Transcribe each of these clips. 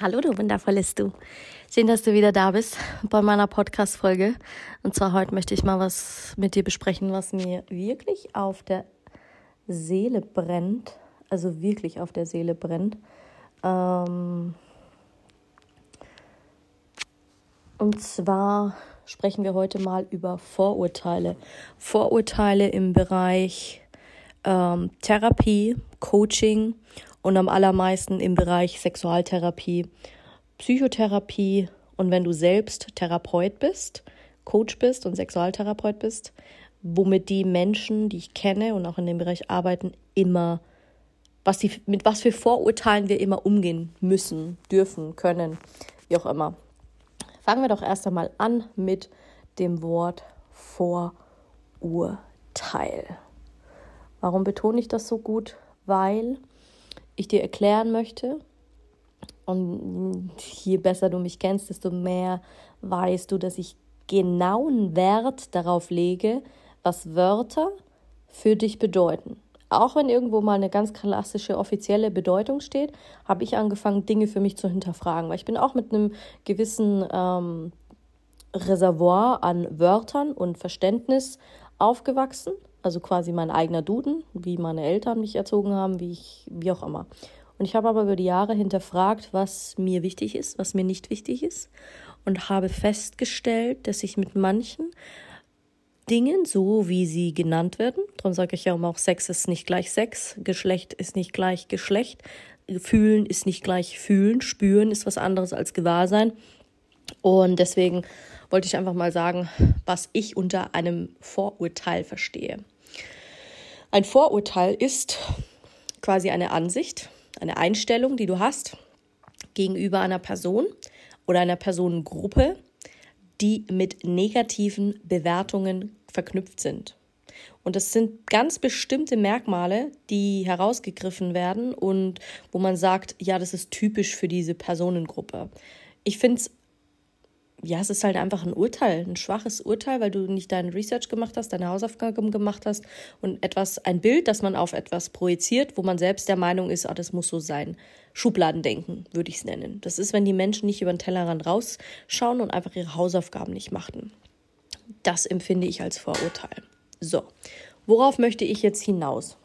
Hallo, du wundervolles Du. Schön, dass du wieder da bist bei meiner Podcast-Folge. Und zwar heute möchte ich mal was mit dir besprechen, was mir wirklich auf der Seele brennt. Also wirklich auf der Seele brennt. Ähm und zwar sprechen wir heute mal über Vorurteile. Vorurteile im Bereich ähm, Therapie, Coaching und am allermeisten im Bereich Sexualtherapie, Psychotherapie und wenn du selbst Therapeut bist, Coach bist und Sexualtherapeut bist, womit die Menschen, die ich kenne und auch in dem Bereich arbeiten, immer, was die, mit was für Vorurteilen wir immer umgehen müssen, dürfen, können, wie auch immer. Fangen wir doch erst einmal an mit dem Wort Vorurteil. Warum betone ich das so gut? Weil ich dir erklären möchte. Und je besser du mich kennst, desto mehr weißt du, dass ich genauen Wert darauf lege, was Wörter für dich bedeuten. Auch wenn irgendwo mal eine ganz klassische offizielle Bedeutung steht, habe ich angefangen, Dinge für mich zu hinterfragen, weil ich bin auch mit einem gewissen ähm, Reservoir an Wörtern und Verständnis aufgewachsen also quasi mein eigener Duden, wie meine Eltern mich erzogen haben, wie ich, wie auch immer. Und ich habe aber über die Jahre hinterfragt, was mir wichtig ist, was mir nicht wichtig ist und habe festgestellt, dass ich mit manchen Dingen, so wie sie genannt werden, darum sage ich ja immer auch, Sex ist nicht gleich Sex, Geschlecht ist nicht gleich Geschlecht, Fühlen ist nicht gleich Fühlen, Spüren ist was anderes als Gewahrsein. Und deswegen wollte ich einfach mal sagen, was ich unter einem Vorurteil verstehe. Ein Vorurteil ist quasi eine Ansicht, eine Einstellung, die du hast gegenüber einer Person oder einer Personengruppe, die mit negativen Bewertungen verknüpft sind. Und das sind ganz bestimmte Merkmale, die herausgegriffen werden und wo man sagt, ja, das ist typisch für diese Personengruppe. Ich finde es ja, es ist halt einfach ein Urteil, ein schwaches Urteil, weil du nicht deine Research gemacht hast, deine Hausaufgaben gemacht hast und etwas, ein Bild, das man auf etwas projiziert, wo man selbst der Meinung ist, ah, das muss so sein. Schubladendenken, würde ich es nennen. Das ist, wenn die Menschen nicht über den Tellerrand rausschauen und einfach ihre Hausaufgaben nicht machten. Das empfinde ich als Vorurteil. So, worauf möchte ich jetzt hinaus?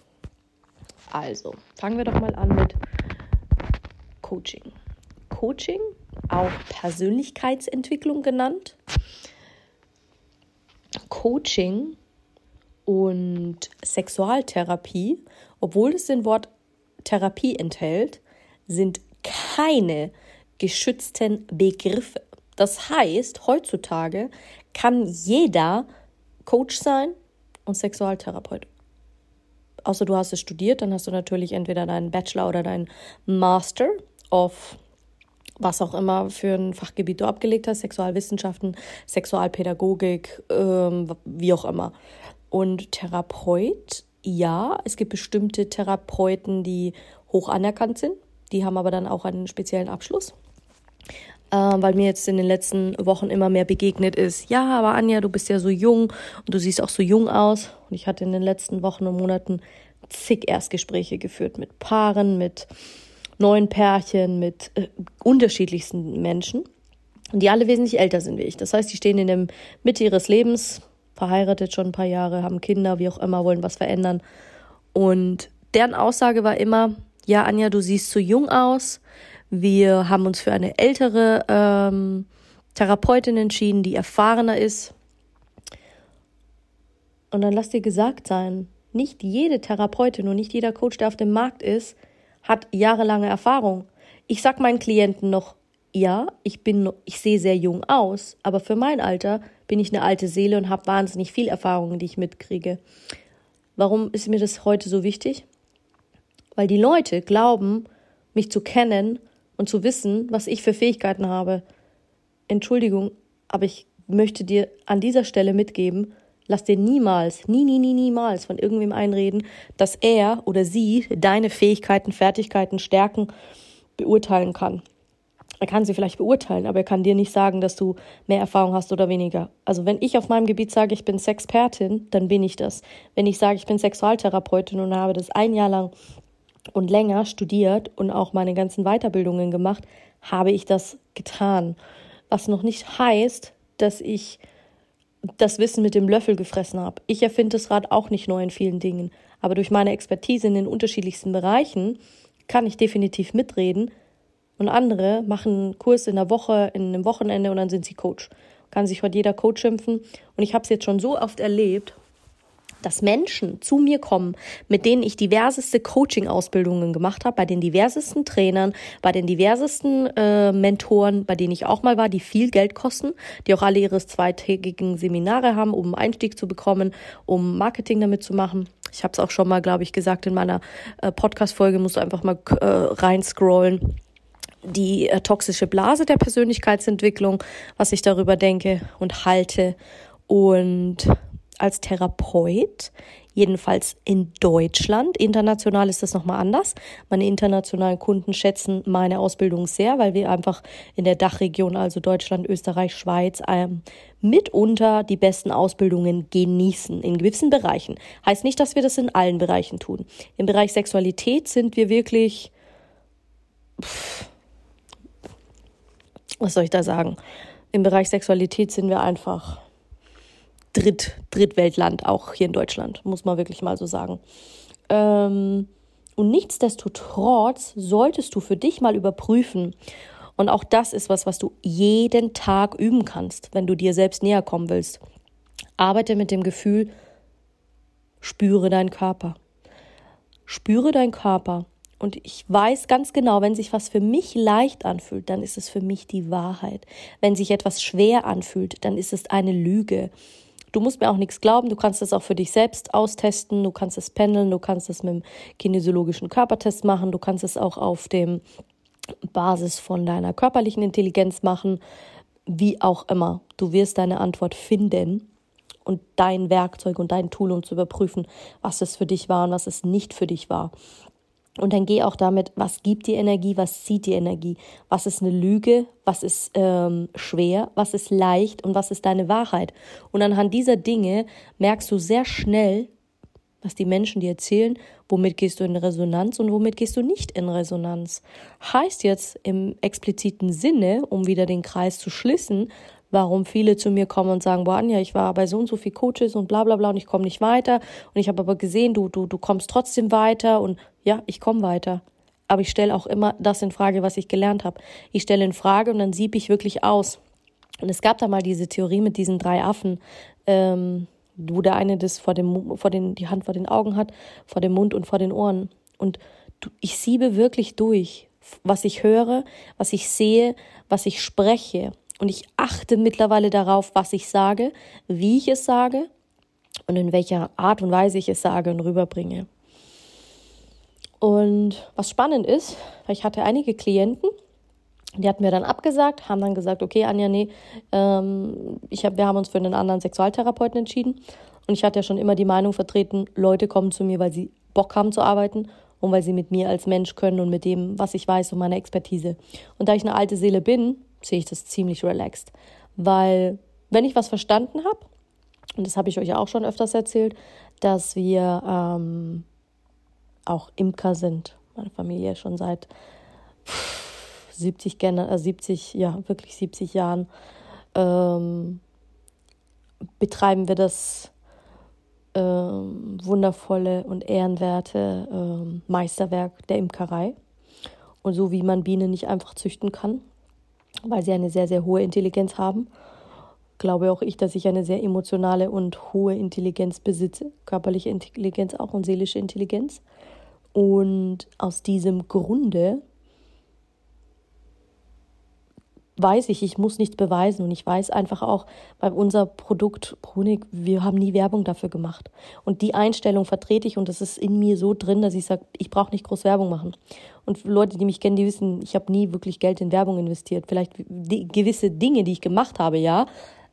Also, fangen wir doch mal an mit Coaching. Coaching auch Persönlichkeitsentwicklung genannt. Coaching und Sexualtherapie, obwohl es den Wort Therapie enthält, sind keine geschützten Begriffe. Das heißt, heutzutage kann jeder Coach sein und Sexualtherapeut. Außer du hast es studiert, dann hast du natürlich entweder deinen Bachelor oder deinen Master of was auch immer für ein Fachgebiet du abgelegt hast, Sexualwissenschaften, Sexualpädagogik, ähm, wie auch immer. Und Therapeut, ja, es gibt bestimmte Therapeuten, die hoch anerkannt sind, die haben aber dann auch einen speziellen Abschluss. Äh, weil mir jetzt in den letzten Wochen immer mehr begegnet ist, ja, aber Anja, du bist ja so jung und du siehst auch so jung aus. Und ich hatte in den letzten Wochen und Monaten zig Erstgespräche geführt mit Paaren, mit neuen Pärchen, mit äh, unterschiedlichsten Menschen, die alle wesentlich älter sind wie ich. Das heißt, die stehen in der Mitte ihres Lebens, verheiratet schon ein paar Jahre, haben Kinder, wie auch immer, wollen was verändern. Und deren Aussage war immer, ja, Anja, du siehst zu jung aus. Wir haben uns für eine ältere ähm, Therapeutin entschieden, die erfahrener ist. Und dann lass dir gesagt sein, nicht jede Therapeutin und nicht jeder Coach, der auf dem Markt ist, hat jahrelange Erfahrung. Ich sag meinen Klienten noch, ja, ich bin, ich sehe sehr jung aus, aber für mein Alter bin ich eine alte Seele und habe wahnsinnig viel Erfahrung, die ich mitkriege. Warum ist mir das heute so wichtig? Weil die Leute glauben, mich zu kennen und zu wissen, was ich für Fähigkeiten habe. Entschuldigung, aber ich möchte dir an dieser Stelle mitgeben, lass dir niemals, nie, nie, nie, niemals von irgendwem einreden, dass er oder sie deine Fähigkeiten, Fertigkeiten, Stärken beurteilen kann. Er kann sie vielleicht beurteilen, aber er kann dir nicht sagen, dass du mehr Erfahrung hast oder weniger. Also wenn ich auf meinem Gebiet sage, ich bin Sexpertin, dann bin ich das. Wenn ich sage, ich bin Sexualtherapeutin und habe das ein Jahr lang und länger studiert und auch meine ganzen Weiterbildungen gemacht, habe ich das getan. Was noch nicht heißt, dass ich das Wissen mit dem Löffel gefressen habe. Ich erfinde das Rad auch nicht neu in vielen Dingen. Aber durch meine Expertise in den unterschiedlichsten Bereichen kann ich definitiv mitreden. Und andere machen einen Kurs in der Woche, in einem Wochenende und dann sind sie Coach. Kann sich heute jeder Coach schimpfen. Und ich habe es jetzt schon so oft erlebt, dass Menschen zu mir kommen, mit denen ich diverseste Coaching-Ausbildungen gemacht habe, bei den diversesten Trainern, bei den diversesten äh, Mentoren, bei denen ich auch mal war, die viel Geld kosten, die auch alle ihre zweitägigen Seminare haben, um Einstieg zu bekommen, um Marketing damit zu machen. Ich habe es auch schon mal, glaube ich, gesagt in meiner äh, Podcast-Folge, musst du einfach mal äh, reinscrollen die äh, toxische Blase der Persönlichkeitsentwicklung, was ich darüber denke und halte. Und als Therapeut, jedenfalls in Deutschland. International ist das nochmal anders. Meine internationalen Kunden schätzen meine Ausbildung sehr, weil wir einfach in der Dachregion, also Deutschland, Österreich, Schweiz, ähm, mitunter die besten Ausbildungen genießen in gewissen Bereichen. Heißt nicht, dass wir das in allen Bereichen tun. Im Bereich Sexualität sind wir wirklich, pff, was soll ich da sagen? Im Bereich Sexualität sind wir einfach Dritt, Drittweltland, auch hier in Deutschland, muss man wirklich mal so sagen. Ähm, und nichtsdestotrotz solltest du für dich mal überprüfen. Und auch das ist was, was du jeden Tag üben kannst, wenn du dir selbst näher kommen willst. Arbeite mit dem Gefühl, spüre deinen Körper. Spüre deinen Körper. Und ich weiß ganz genau, wenn sich was für mich leicht anfühlt, dann ist es für mich die Wahrheit. Wenn sich etwas schwer anfühlt, dann ist es eine Lüge. Du musst mir auch nichts glauben, du kannst es auch für dich selbst austesten, du kannst es pendeln, du kannst es mit dem kinesiologischen Körpertest machen, du kannst es auch auf dem Basis von deiner körperlichen Intelligenz machen, wie auch immer. Du wirst deine Antwort finden und dein Werkzeug und dein Tool, um zu überprüfen, was es für dich war und was es nicht für dich war. Und dann geh auch damit, was gibt dir Energie, was zieht dir Energie, was ist eine Lüge, was ist ähm, schwer, was ist leicht und was ist deine Wahrheit. Und anhand dieser Dinge merkst du sehr schnell, was die Menschen dir erzählen, womit gehst du in Resonanz und womit gehst du nicht in Resonanz. Heißt jetzt im expliziten Sinne, um wieder den Kreis zu schließen, warum viele zu mir kommen und sagen, boah, Anja, ich war bei so und so viel Coaches und bla bla bla und ich komme nicht weiter. Und ich habe aber gesehen, du, du, du kommst trotzdem weiter und ja, ich komme weiter. Aber ich stelle auch immer das in Frage, was ich gelernt habe. Ich stelle in Frage und dann sieb ich wirklich aus. Und es gab da mal diese Theorie mit diesen drei Affen, ähm, wo der eine das vor dem, vor den, die Hand vor den Augen hat, vor dem Mund und vor den Ohren. Und du, ich siebe wirklich durch, was ich höre, was ich sehe, was ich spreche. Und ich achte mittlerweile darauf, was ich sage, wie ich es sage und in welcher Art und Weise ich es sage und rüberbringe. Und was spannend ist, ich hatte einige Klienten, die hatten mir dann abgesagt, haben dann gesagt, okay, Anja, nee, ähm, ich hab, wir haben uns für einen anderen Sexualtherapeuten entschieden. Und ich hatte ja schon immer die Meinung vertreten, Leute kommen zu mir, weil sie Bock haben zu arbeiten und weil sie mit mir als Mensch können und mit dem, was ich weiß und meiner Expertise. Und da ich eine alte Seele bin, sehe ich das ziemlich relaxed. Weil, wenn ich was verstanden habe, und das habe ich euch ja auch schon öfters erzählt, dass wir ähm, auch Imker sind. Meine Familie schon seit 70, äh, 70 ja, wirklich 70 Jahren ähm, betreiben wir das ähm, wundervolle und ehrenwerte ähm, Meisterwerk der Imkerei. Und so wie man Bienen nicht einfach züchten kann, weil sie eine sehr, sehr hohe Intelligenz haben. Glaube auch ich, dass ich eine sehr emotionale und hohe Intelligenz besitze, körperliche Intelligenz auch und seelische Intelligenz. Und aus diesem Grunde weiß ich, ich muss nichts beweisen und ich weiß einfach auch, bei unser Produkt Brunig, wir haben nie Werbung dafür gemacht. Und die Einstellung vertrete ich und das ist in mir so drin, dass ich sage, ich brauche nicht groß Werbung machen. Und Leute, die mich kennen, die wissen, ich habe nie wirklich Geld in Werbung investiert. Vielleicht gewisse Dinge, die ich gemacht habe, ja,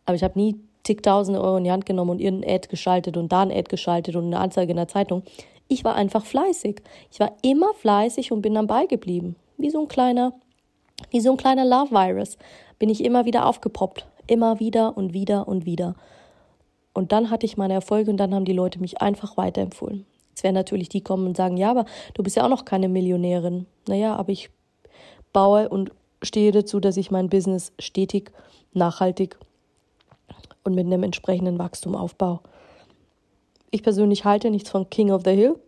aber ich habe nie zigtausende Euro in die Hand genommen und irgendein Ad geschaltet und da ein Ad geschaltet und eine Anzeige in der Zeitung. Ich war einfach fleißig. Ich war immer fleißig und bin dann beigeblieben. Wie so ein kleiner wie so ein kleiner Love Virus bin ich immer wieder aufgepoppt. Immer wieder und wieder und wieder. Und dann hatte ich meine Erfolge und dann haben die Leute mich einfach weiterempfohlen. Jetzt werden natürlich die kommen und sagen, ja, aber du bist ja auch noch keine Millionärin. Naja, aber ich baue und stehe dazu, dass ich mein Business stetig, nachhaltig und mit einem entsprechenden Wachstum aufbaue. Ich persönlich halte nichts von King of the Hill.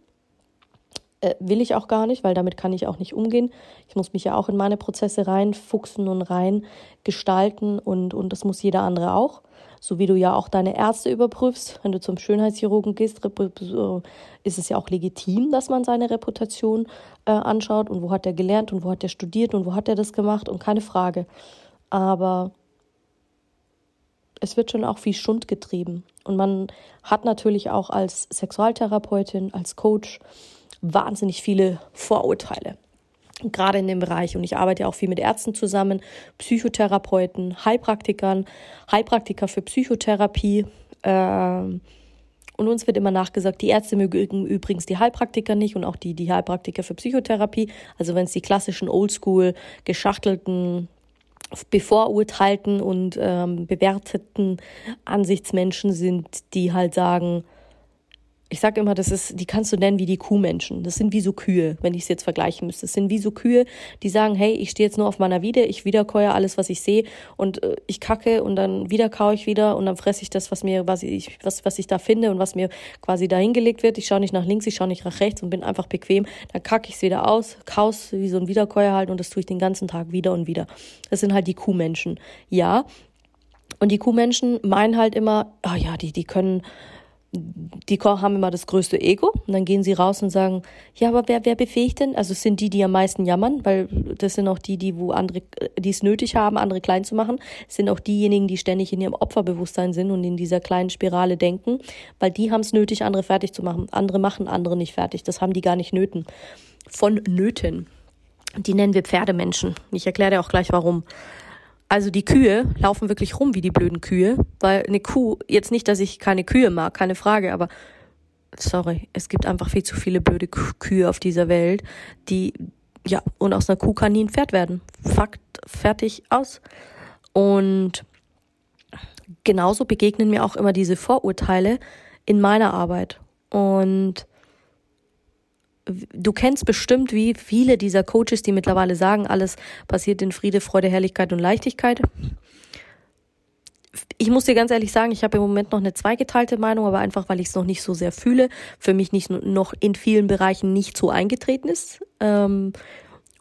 Äh, will ich auch gar nicht, weil damit kann ich auch nicht umgehen. Ich muss mich ja auch in meine Prozesse reinfuchsen und rein gestalten und, und das muss jeder andere auch. So wie du ja auch deine Ärzte überprüfst, wenn du zum Schönheitschirurgen gehst, ist es ja auch legitim, dass man seine Reputation äh, anschaut und wo hat er gelernt und wo hat er studiert und wo hat er das gemacht und keine Frage. Aber es wird schon auch viel Schund getrieben. Und man hat natürlich auch als Sexualtherapeutin, als Coach, wahnsinnig viele Vorurteile. Gerade in dem Bereich. Und ich arbeite ja auch viel mit Ärzten zusammen, Psychotherapeuten, Heilpraktikern, Heilpraktiker für Psychotherapie. Ähm, und uns wird immer nachgesagt, die Ärzte mögen übrigens die Heilpraktiker nicht und auch die, die Heilpraktiker für Psychotherapie. Also wenn es die klassischen Oldschool geschachtelten bevorurteilten und ähm, bewerteten Ansichtsmenschen sind, die halt sagen, ich sage immer, das ist, die kannst du nennen wie die Kuhmenschen. Das sind wie so Kühe, wenn ich es jetzt vergleichen müsste. Das sind wie so Kühe, die sagen, hey, ich stehe jetzt nur auf meiner Wiede, ich wiederkäue alles, was ich sehe und äh, ich kacke und dann wieder kaue ich wieder und dann fresse ich das, was mir, was ich, was, was ich da finde und was mir quasi da hingelegt wird. Ich schaue nicht nach links, ich schaue nicht nach rechts und bin einfach bequem. Dann kacke ich es wieder aus, kaus wie so ein Wiederkäuer halt und das tue ich den ganzen Tag wieder und wieder. Das sind halt die Kuhmenschen. Ja, und die Kuhmenschen meinen halt immer, ah oh ja, die, die können die haben immer das größte Ego und dann gehen sie raus und sagen, ja, aber wer, wer befähigt denn? Also es sind die, die am meisten jammern, weil das sind auch die, die, wo andere, die es nötig haben, andere klein zu machen. Es sind auch diejenigen, die ständig in ihrem Opferbewusstsein sind und in dieser kleinen Spirale denken, weil die haben es nötig, andere fertig zu machen. Andere machen andere nicht fertig. Das haben die gar nicht nöten. Von Nöten. Die nennen wir Pferdemenschen. Ich erkläre dir auch gleich warum. Also die Kühe laufen wirklich rum wie die blöden Kühe, weil eine Kuh, jetzt nicht, dass ich keine Kühe mag, keine Frage, aber sorry, es gibt einfach viel zu viele blöde Kühe auf dieser Welt, die, ja, und aus einer Kuh kann nie ein Pferd werden. Fakt, fertig, aus. Und genauso begegnen mir auch immer diese Vorurteile in meiner Arbeit. Und du kennst bestimmt, wie viele dieser Coaches, die mittlerweile sagen, alles passiert in Friede, Freude, Herrlichkeit und Leichtigkeit. Ich muss dir ganz ehrlich sagen, ich habe im Moment noch eine zweigeteilte Meinung, aber einfach, weil ich es noch nicht so sehr fühle, für mich nicht noch in vielen Bereichen nicht so eingetreten ist. Ähm,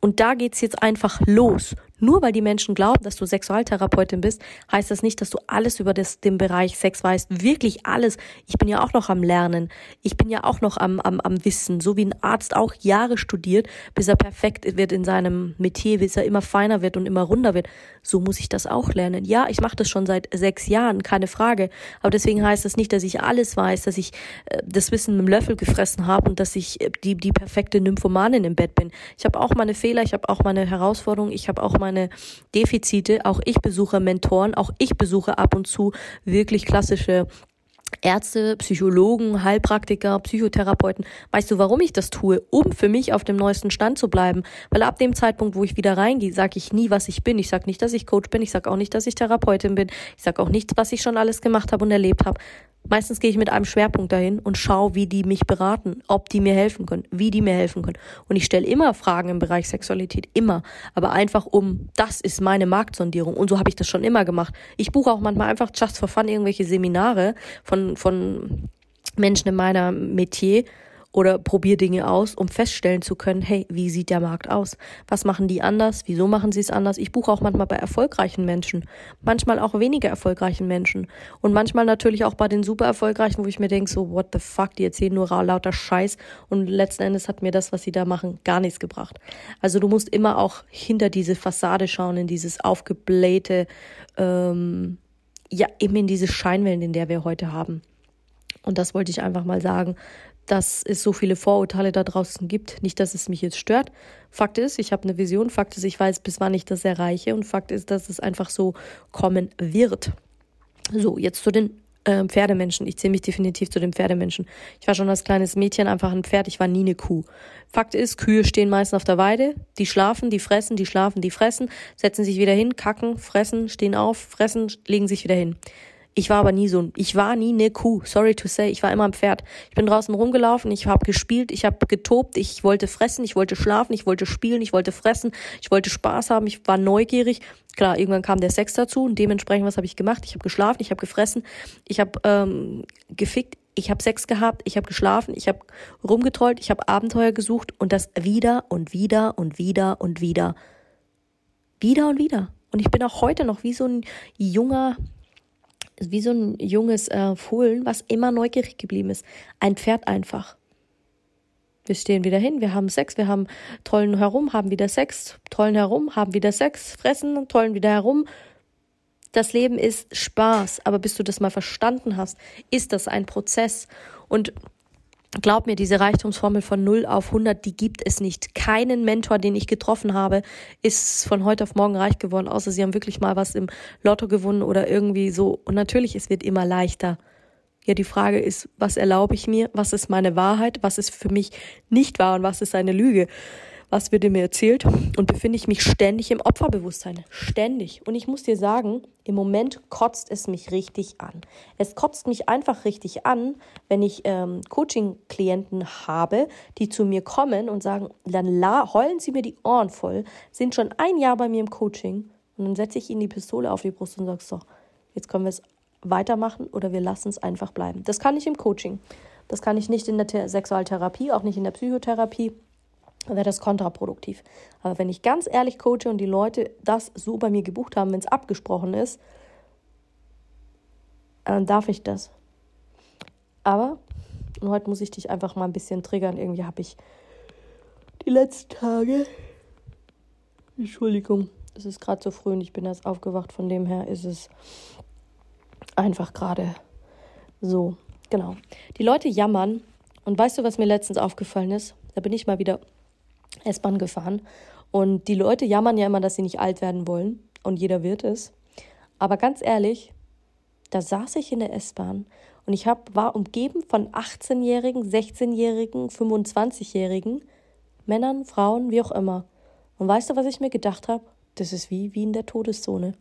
und da geht's jetzt einfach los. Nur weil die Menschen glauben, dass du Sexualtherapeutin bist, heißt das nicht, dass du alles über das, den Bereich Sex weißt. Wirklich alles. Ich bin ja auch noch am Lernen. Ich bin ja auch noch am, am, am Wissen. So wie ein Arzt auch Jahre studiert, bis er perfekt wird in seinem Metier, bis er immer feiner wird und immer runder wird. So muss ich das auch lernen. Ja, ich mache das schon seit sechs Jahren, keine Frage. Aber deswegen heißt das nicht, dass ich alles weiß, dass ich äh, das Wissen mit dem Löffel gefressen habe und dass ich äh, die, die perfekte Nymphomanin im Bett bin. Ich habe auch meine Fehler, ich habe auch meine Herausforderungen, ich habe auch meine meine Defizite. Auch ich besuche Mentoren, auch ich besuche ab und zu wirklich klassische Ärzte, Psychologen, Heilpraktiker, Psychotherapeuten. Weißt du, warum ich das tue? Um für mich auf dem neuesten Stand zu bleiben. Weil ab dem Zeitpunkt, wo ich wieder reingehe, sage ich nie, was ich bin. Ich sage nicht, dass ich Coach bin. Ich sage auch nicht, dass ich Therapeutin bin. Ich sage auch nicht, was ich schon alles gemacht habe und erlebt habe. Meistens gehe ich mit einem Schwerpunkt dahin und schaue, wie die mich beraten, ob die mir helfen können, wie die mir helfen können. Und ich stelle immer Fragen im Bereich Sexualität, immer. Aber einfach um, das ist meine Marktsondierung. Und so habe ich das schon immer gemacht. Ich buche auch manchmal einfach just for fun irgendwelche Seminare von, von Menschen in meiner Metier oder probiere Dinge aus, um feststellen zu können, hey, wie sieht der Markt aus? Was machen die anders? Wieso machen sie es anders? Ich buche auch manchmal bei erfolgreichen Menschen, manchmal auch weniger erfolgreichen Menschen und manchmal natürlich auch bei den super erfolgreichen, wo ich mir denke, so, what the fuck, die erzählen nur lauter Scheiß und letzten Endes hat mir das, was sie da machen, gar nichts gebracht. Also du musst immer auch hinter diese Fassade schauen, in dieses aufgeblähte, ähm, ja, eben in diese Scheinwellen, in der wir heute haben. Und das wollte ich einfach mal sagen, dass es so viele Vorurteile da draußen gibt. Nicht, dass es mich jetzt stört. Fakt ist, ich habe eine Vision. Fakt ist, ich weiß, bis wann ich das erreiche. Und Fakt ist, dass es einfach so kommen wird. So, jetzt zu den äh, Pferdemenschen. Ich zähle mich definitiv zu den Pferdemenschen. Ich war schon als kleines Mädchen einfach ein Pferd. Ich war nie eine Kuh. Fakt ist, Kühe stehen meistens auf der Weide. Die schlafen, die fressen, die schlafen, die fressen, setzen sich wieder hin, kacken, fressen, stehen auf, fressen, legen sich wieder hin. Ich war aber nie so ein, ich war nie eine Kuh. Sorry to say, ich war immer ein Pferd. Ich bin draußen rumgelaufen, ich habe gespielt, ich habe getobt, ich wollte fressen, ich wollte schlafen, ich wollte spielen, ich wollte fressen, ich wollte Spaß haben, ich war neugierig. Klar, irgendwann kam der Sex dazu und dementsprechend, was habe ich gemacht? Ich habe geschlafen, ich habe gefressen, ich habe ähm, gefickt, ich habe Sex gehabt, ich habe geschlafen, ich habe rumgetrollt, ich habe Abenteuer gesucht und das wieder und wieder und wieder und wieder. Wieder und wieder. Und ich bin auch heute noch wie so ein junger wie so ein junges äh, Fohlen, was immer neugierig geblieben ist. Ein Pferd einfach. Wir stehen wieder hin, wir haben Sex, wir haben tollen herum, haben wieder Sex, tollen herum, haben wieder Sex, fressen, tollen wieder herum. Das Leben ist Spaß, aber bis du das mal verstanden hast, ist das ein Prozess. Und Glaub mir, diese Reichtumsformel von 0 auf 100, die gibt es nicht. Keinen Mentor, den ich getroffen habe, ist von heute auf morgen reich geworden, außer sie haben wirklich mal was im Lotto gewonnen oder irgendwie so. Und natürlich, es wird immer leichter. Ja, die Frage ist, was erlaube ich mir? Was ist meine Wahrheit? Was ist für mich nicht wahr und was ist eine Lüge? Was wird mir erzählt und befinde ich mich ständig im Opferbewusstsein. Ständig. Und ich muss dir sagen, im Moment kotzt es mich richtig an. Es kotzt mich einfach richtig an, wenn ich ähm, Coaching-Klienten habe, die zu mir kommen und sagen, dann la heulen sie mir die Ohren voll, sind schon ein Jahr bei mir im Coaching und dann setze ich ihnen die Pistole auf die Brust und sage, so, jetzt können wir es weitermachen oder wir lassen es einfach bleiben. Das kann ich im Coaching. Das kann ich nicht in der Sexualtherapie, auch nicht in der Psychotherapie wäre das kontraproduktiv. Aber wenn ich ganz ehrlich coache und die Leute das so bei mir gebucht haben, wenn es abgesprochen ist, dann darf ich das. Aber, heute muss ich dich einfach mal ein bisschen triggern, irgendwie habe ich die letzten Tage, Entschuldigung, es ist gerade so früh und ich bin erst aufgewacht, von dem her ist es einfach gerade so. Genau. Die Leute jammern und weißt du, was mir letztens aufgefallen ist? Da bin ich mal wieder S-Bahn gefahren. Und die Leute jammern ja immer, dass sie nicht alt werden wollen. Und jeder wird es. Aber ganz ehrlich, da saß ich in der S-Bahn und ich hab, war umgeben von 18-Jährigen, 16-Jährigen, 25-Jährigen, Männern, Frauen, wie auch immer. Und weißt du, was ich mir gedacht habe? Das ist wie, wie in der Todeszone.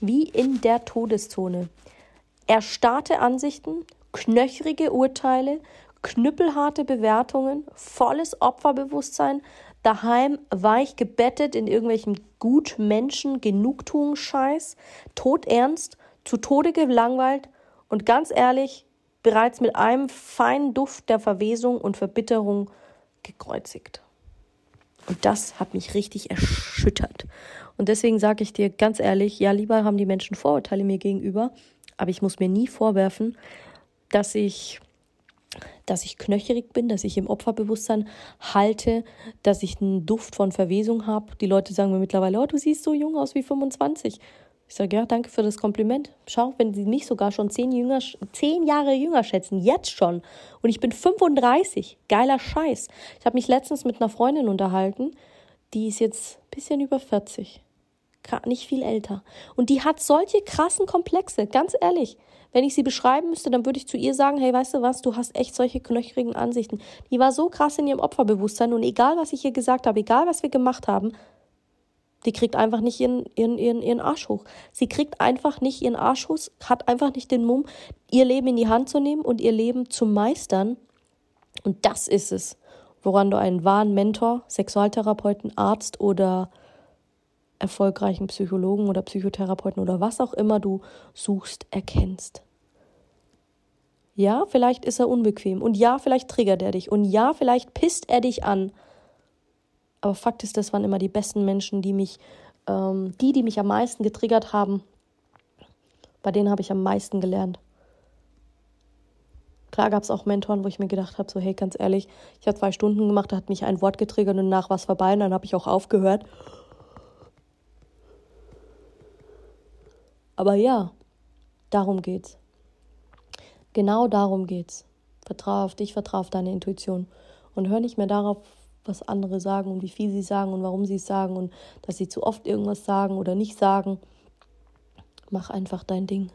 Wie in der Todeszone. Erstarrte Ansichten, knöchrige Urteile, knüppelharte Bewertungen, volles Opferbewusstsein, daheim weich gebettet in irgendwelchem Gutmenschen, Genugtuungsscheiß, todernst, zu Tode gelangweilt und ganz ehrlich, bereits mit einem feinen Duft der Verwesung und Verbitterung gekreuzigt. Und das hat mich richtig erschüttert. Und deswegen sage ich dir ganz ehrlich, ja, lieber haben die Menschen Vorurteile mir gegenüber, aber ich muss mir nie vorwerfen, dass ich dass ich knöcherig bin, dass ich im Opferbewusstsein halte, dass ich einen Duft von Verwesung habe. Die Leute sagen mir mittlerweile, oh, du siehst so jung aus wie 25. Ich sage, ja, danke für das Kompliment. Schau, wenn sie mich sogar schon zehn, jünger, zehn Jahre jünger schätzen, jetzt schon, und ich bin 35, geiler Scheiß. Ich habe mich letztens mit einer Freundin unterhalten, die ist jetzt ein bisschen über 40 nicht viel älter. Und die hat solche krassen Komplexe, ganz ehrlich. Wenn ich sie beschreiben müsste, dann würde ich zu ihr sagen, hey, weißt du was, du hast echt solche knöchrigen Ansichten. Die war so krass in ihrem Opferbewusstsein und egal, was ich ihr gesagt habe, egal, was wir gemacht haben, die kriegt einfach nicht ihren, ihren, ihren, ihren Arsch hoch. Sie kriegt einfach nicht ihren Arsch hoch, hat einfach nicht den Mumm, ihr Leben in die Hand zu nehmen und ihr Leben zu meistern. Und das ist es, woran du einen wahren Mentor, Sexualtherapeuten, Arzt oder erfolgreichen Psychologen oder Psychotherapeuten oder was auch immer du suchst, erkennst. Ja, vielleicht ist er unbequem. Und ja, vielleicht triggert er dich. Und ja, vielleicht pisst er dich an. Aber Fakt ist, das waren immer die besten Menschen, die mich, ähm, die, die mich am meisten getriggert haben. Bei denen habe ich am meisten gelernt. Klar gab es auch Mentoren, wo ich mir gedacht habe, so hey, ganz ehrlich, ich habe zwei Stunden gemacht, da hat mich ein Wort getriggert und nach was vorbei und dann habe ich auch aufgehört. Aber ja, darum geht's. Genau darum geht's. Vertraue auf dich, vertraue auf deine Intuition und hör nicht mehr darauf, was andere sagen und wie viel sie sagen und warum sie es sagen und dass sie zu oft irgendwas sagen oder nicht sagen. Mach einfach dein Ding.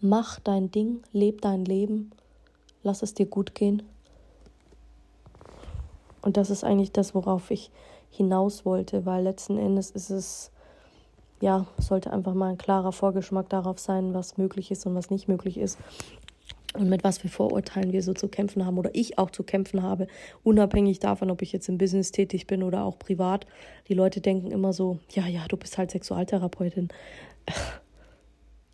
Mach dein Ding, leb dein Leben lass es dir gut gehen. Und das ist eigentlich das, worauf ich hinaus wollte, weil letzten Endes ist es, ja, sollte einfach mal ein klarer Vorgeschmack darauf sein, was möglich ist und was nicht möglich ist. Und mit was für Vorurteilen wir so zu kämpfen haben oder ich auch zu kämpfen habe, unabhängig davon, ob ich jetzt im Business tätig bin oder auch privat. Die Leute denken immer so, ja, ja, du bist halt Sexualtherapeutin.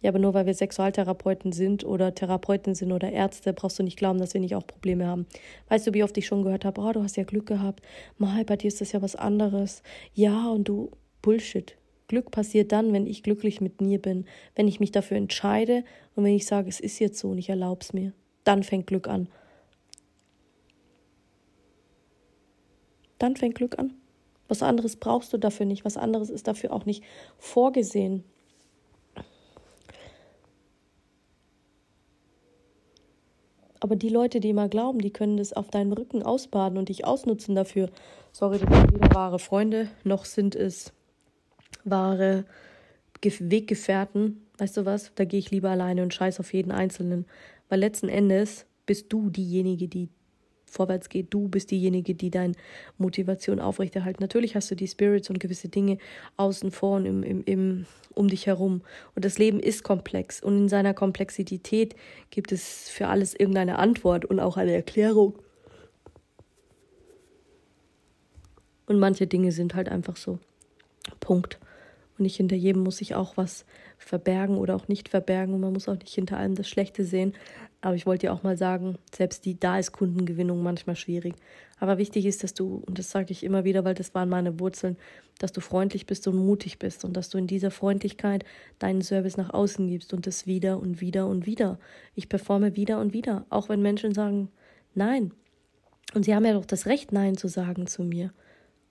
Ja, aber nur weil wir Sexualtherapeuten sind oder Therapeuten sind oder Ärzte, brauchst du nicht glauben, dass wir nicht auch Probleme haben. Weißt du, wie oft ich schon gehört habe, oh, du hast ja Glück gehabt. Mal, bei dir ist das ja was anderes. Ja, und du, Bullshit. Glück passiert dann, wenn ich glücklich mit mir bin, wenn ich mich dafür entscheide und wenn ich sage, es ist jetzt so und ich erlaube es mir. Dann fängt Glück an. Dann fängt Glück an. Was anderes brauchst du dafür nicht. Was anderes ist dafür auch nicht vorgesehen. Aber die Leute, die immer glauben, die können das auf deinen Rücken ausbaden und dich ausnutzen dafür. Sorry, das sind weder wahre Freunde, noch sind es wahre Weggefährten. Weißt du was? Da gehe ich lieber alleine und scheiß auf jeden Einzelnen. Weil letzten Endes bist du diejenige, die vorwärts geht. Du bist diejenige, die deine Motivation aufrechterhält. Natürlich hast du die Spirits und gewisse Dinge außen vor und im, im, im, um dich herum. Und das Leben ist komplex. Und in seiner Komplexität gibt es für alles irgendeine Antwort und auch eine Erklärung. Und manche Dinge sind halt einfach so. Punkt. Und nicht hinter jedem muss sich auch was verbergen oder auch nicht verbergen. Und man muss auch nicht hinter allem das Schlechte sehen. Aber ich wollte dir auch mal sagen, selbst die, da ist Kundengewinnung manchmal schwierig. Aber wichtig ist, dass du, und das sage ich immer wieder, weil das waren meine Wurzeln, dass du freundlich bist und mutig bist und dass du in dieser Freundlichkeit deinen Service nach außen gibst und das wieder und wieder und wieder. Ich performe wieder und wieder, auch wenn Menschen sagen, nein. Und sie haben ja doch das Recht, Nein zu sagen zu mir.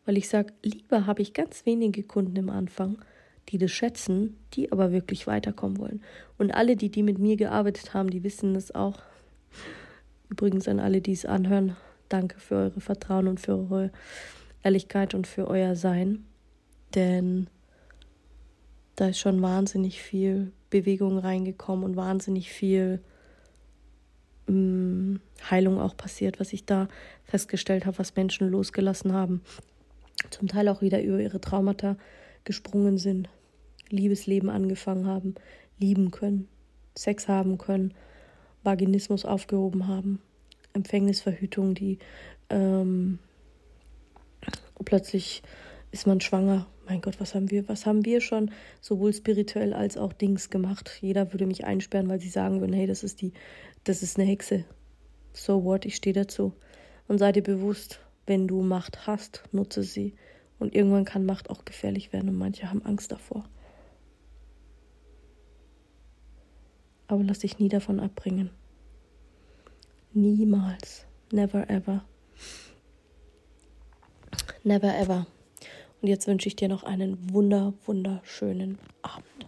Weil ich sage, lieber habe ich ganz wenige Kunden im Anfang, die das schätzen, die aber wirklich weiterkommen wollen. Und alle, die, die mit mir gearbeitet haben, die wissen das auch. Übrigens an alle, die es anhören, danke für eure Vertrauen und für eure Ehrlichkeit und für euer Sein. Denn da ist schon wahnsinnig viel Bewegung reingekommen und wahnsinnig viel mh, mm, Heilung auch passiert, was ich da festgestellt habe, was Menschen losgelassen haben. Zum Teil auch wieder über ihre Traumata gesprungen sind. Liebesleben angefangen haben, lieben können, Sex haben können, Vaginismus aufgehoben haben, Empfängnisverhütung, die ähm, plötzlich ist man schwanger. Mein Gott, was haben wir, was haben wir schon sowohl spirituell als auch Dings gemacht? Jeder würde mich einsperren, weil sie sagen würden, hey, das ist die, das ist eine Hexe. So what, ich stehe dazu. Und sei dir bewusst, wenn du Macht hast, nutze sie. Und irgendwann kann Macht auch gefährlich werden und manche haben Angst davor. Aber lass dich nie davon abbringen. Niemals. Never ever. Never ever. Und jetzt wünsche ich dir noch einen wunder, wunderschönen Abend.